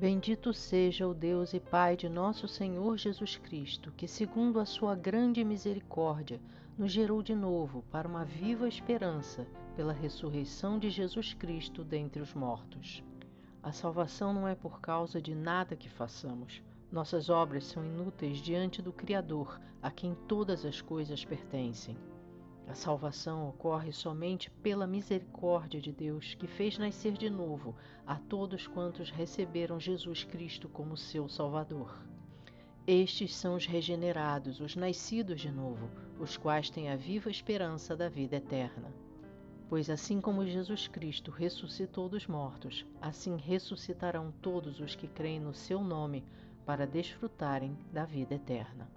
Bendito seja o Deus e Pai de nosso Senhor Jesus Cristo, que, segundo a sua grande misericórdia, nos gerou de novo para uma viva esperança pela ressurreição de Jesus Cristo dentre os mortos. A salvação não é por causa de nada que façamos. Nossas obras são inúteis diante do Criador, a quem todas as coisas pertencem. A salvação ocorre somente pela misericórdia de Deus, que fez nascer de novo a todos quantos receberam Jesus Cristo como seu Salvador. Estes são os regenerados, os nascidos de novo, os quais têm a viva esperança da vida eterna. Pois assim como Jesus Cristo ressuscitou dos mortos, assim ressuscitarão todos os que creem no seu nome para desfrutarem da vida eterna.